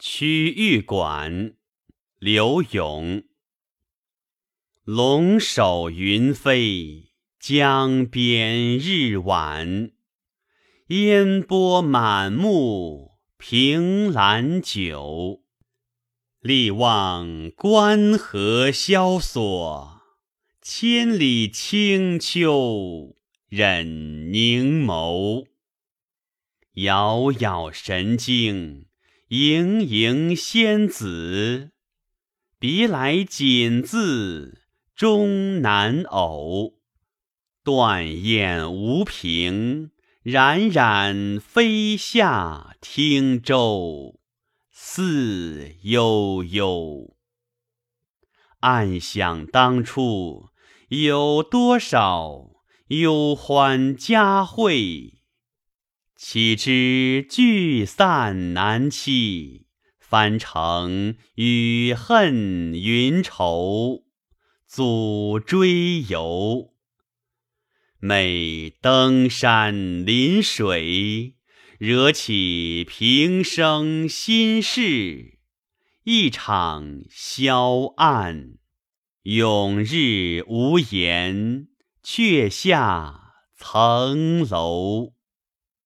曲玉馆，刘永。龙首云飞，江边日晚。烟波满目，凭栏酒。力望关河萧索，千里清秋忍凝眸。杳杳神经。盈盈仙子，别来锦字终难偶。断雁无凭，冉冉飞下汀洲，思悠悠。暗想当初有多少忧欢佳会。岂知聚散难期，翻成雨恨云愁，阻追游。每登山临水，惹起平生心事，一场消暗，永日无言，却下层楼。